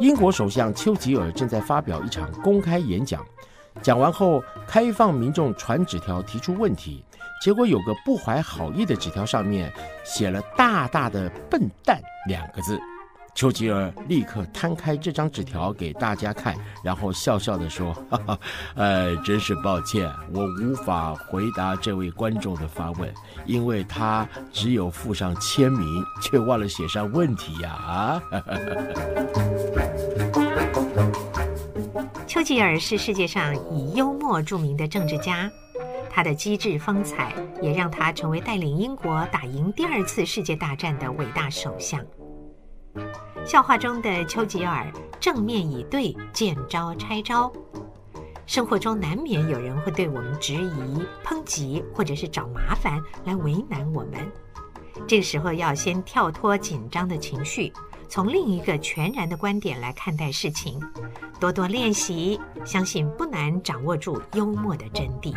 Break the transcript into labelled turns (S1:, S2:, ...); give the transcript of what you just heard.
S1: 英国首相丘吉尔正在发表一场公开演讲，讲完后开放民众传纸条提出问题，结果有个不怀好意的纸条上面写了大大的“笨蛋”两个字。丘吉尔立刻摊开这张纸条给大家看，然后笑笑地说：“哈 哈，呃，真是抱歉，我无法回答这位观众的发问，因为他只有附上签名，却忘了写上问题呀！”啊，
S2: 丘吉尔是世界上以幽默著名的政治家，他的机智风采也让他成为带领英国打赢第二次世界大战的伟大首相。笑话中的丘吉尔正面以对，见招拆招。生活中难免有人会对我们质疑、抨击，或者是找麻烦来为难我们。这个时候要先跳脱紧张的情绪，从另一个全然的观点来看待事情。多多练习，相信不难掌握住幽默的真谛。